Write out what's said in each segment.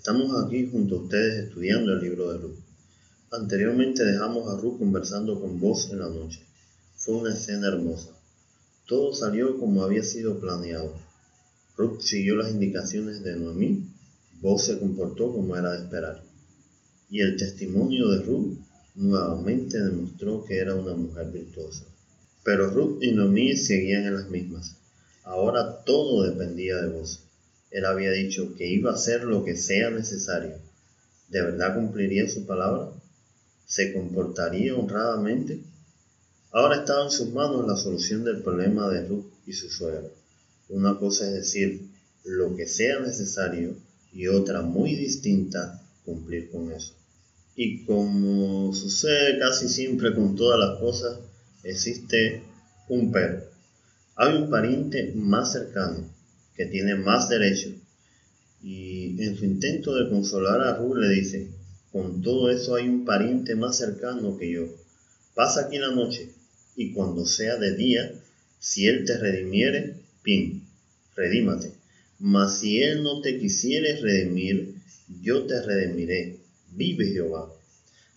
estamos aquí junto a ustedes estudiando el libro de Ruth. Anteriormente dejamos a Ruth conversando con vos en la noche. Fue una escena hermosa. Todo salió como había sido planeado. Ruth siguió las indicaciones de Noemí, vos se comportó como era de esperar. Y el testimonio de Ruth nuevamente demostró que era una mujer virtuosa. Pero Ruth y Noemí seguían en las mismas. Ahora todo dependía de vos. Él había dicho que iba a hacer lo que sea necesario. ¿De verdad cumpliría su palabra? ¿Se comportaría honradamente? Ahora estaba en sus manos la solución del problema de Ruth y su suegra. Una cosa es decir lo que sea necesario y otra muy distinta cumplir con eso. Y como sucede casi siempre con todas las cosas, existe un pero. Hay un pariente más cercano que tiene más derecho y en su intento de consolar a Ruth le dice, con todo eso hay un pariente más cercano que yo. Pasa aquí la noche y cuando sea de día, si él te redimiere, pin, redímate. Mas si él no te quisiere redimir, yo te redimiré. Vive Jehová.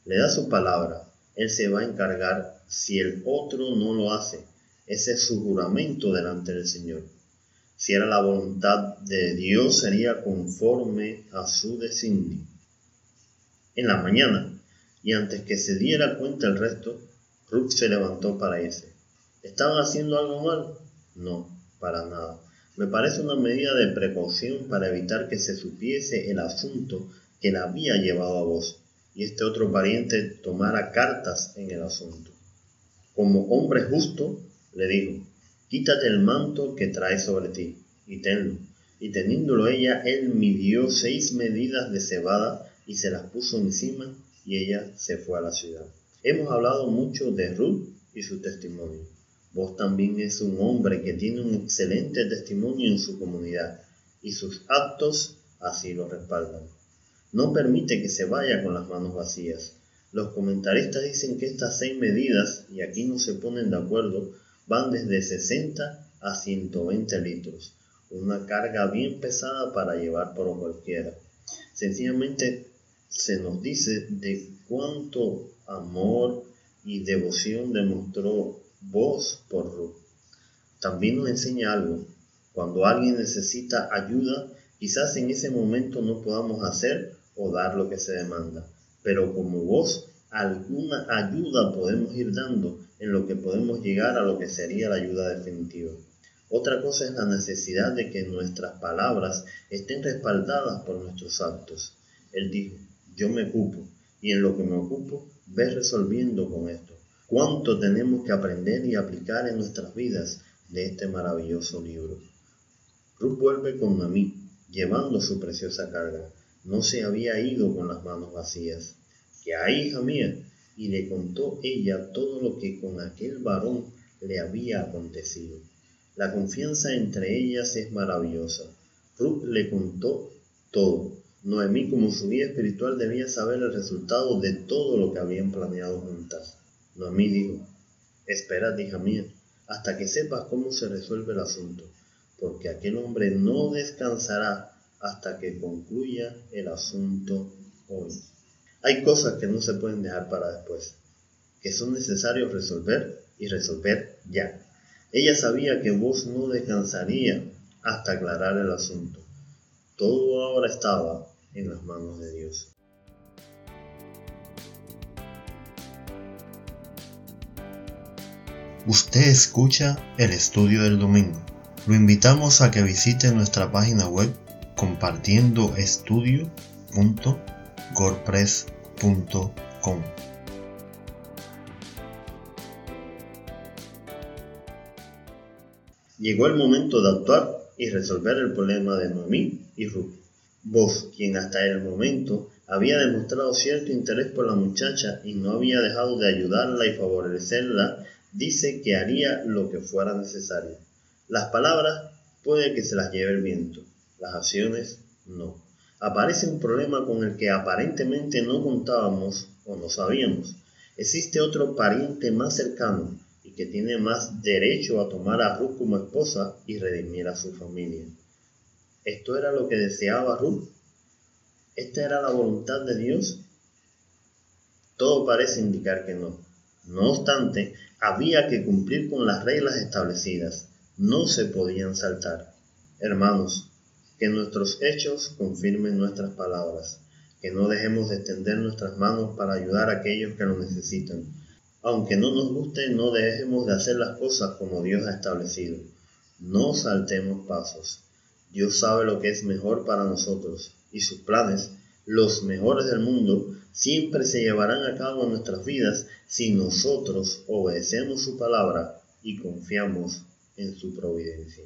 Le da su palabra. Él se va a encargar si el otro no lo hace. Ese es su juramento delante del Señor. Si era la voluntad de Dios, sería conforme a su designio. En la mañana, y antes que se diera cuenta el resto, Ruth se levantó para irse. ¿Estaban haciendo algo mal? No, para nada. Me parece una medida de precaución para evitar que se supiese el asunto que la había llevado a vos y este otro pariente tomara cartas en el asunto. Como hombre justo, le dijo, quítate el manto que traes sobre ti y tenlo. Y teniéndolo ella, él midió seis medidas de cebada y se las puso encima y ella se fue a la ciudad. Hemos hablado mucho de Ruth y su testimonio. Vos también es un hombre que tiene un excelente testimonio en su comunidad y sus actos así lo respaldan. No permite que se vaya con las manos vacías. Los comentaristas dicen que estas seis medidas, y aquí no se ponen de acuerdo, van desde 60 a 120 litros, una carga bien pesada para llevar por cualquiera. Sencillamente se nos dice de cuánto amor y devoción demostró vos por Ruth. También nos enseña algo. Cuando alguien necesita ayuda, quizás en ese momento no podamos hacer o dar lo que se demanda, pero como vos, alguna ayuda podemos ir dando en lo que podemos llegar a lo que sería la ayuda definitiva. Otra cosa es la necesidad de que nuestras palabras estén respaldadas por nuestros actos. Él dijo, yo me ocupo, y en lo que me ocupo, ves resolviendo con esto. ¿Cuánto tenemos que aprender y aplicar en nuestras vidas de este maravilloso libro? Ruth vuelve con Noemí, llevando su preciosa carga. No se había ido con las manos vacías. Que hay, hija mía, y le contó ella todo lo que con aquel varón le había acontecido. La confianza entre ellas es maravillosa. Ruth le contó todo. Noemí, como su guía espiritual, debía saber el resultado de todo lo que habían planeado juntas. Noemí dijo, espera, hija mía, hasta que sepas cómo se resuelve el asunto, porque aquel hombre no descansará hasta que concluya el asunto hoy. Hay cosas que no se pueden dejar para después, que son necesarios resolver y resolver ya. Ella sabía que vos no descansaría hasta aclarar el asunto. Todo ahora estaba en las manos de Dios. Usted escucha el estudio del domingo. Lo invitamos a que visite nuestra página web Llegó el momento de actuar y resolver el problema de Noemí y Ruth. Vos, quien hasta el momento había demostrado cierto interés por la muchacha y no había dejado de ayudarla y favorecerla, dice que haría lo que fuera necesario. Las palabras puede que se las lleve el viento, las acciones no. Aparece un problema con el que aparentemente no contábamos o no sabíamos. Existe otro pariente más cercano y que tiene más derecho a tomar a Ruth como esposa y redimir a su familia. ¿Esto era lo que deseaba Ruth? ¿Esta era la voluntad de Dios? Todo parece indicar que no. No obstante, había que cumplir con las reglas establecidas. No se podían saltar. Hermanos, que nuestros hechos confirmen nuestras palabras, que no dejemos de extender nuestras manos para ayudar a aquellos que lo necesitan. Aunque no nos guste, no dejemos de hacer las cosas como Dios ha establecido. No saltemos pasos. Dios sabe lo que es mejor para nosotros y sus planes, los mejores del mundo, siempre se llevarán a cabo en nuestras vidas si nosotros obedecemos su palabra y confiamos en su providencia.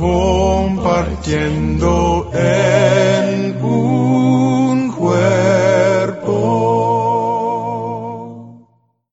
Compartiendo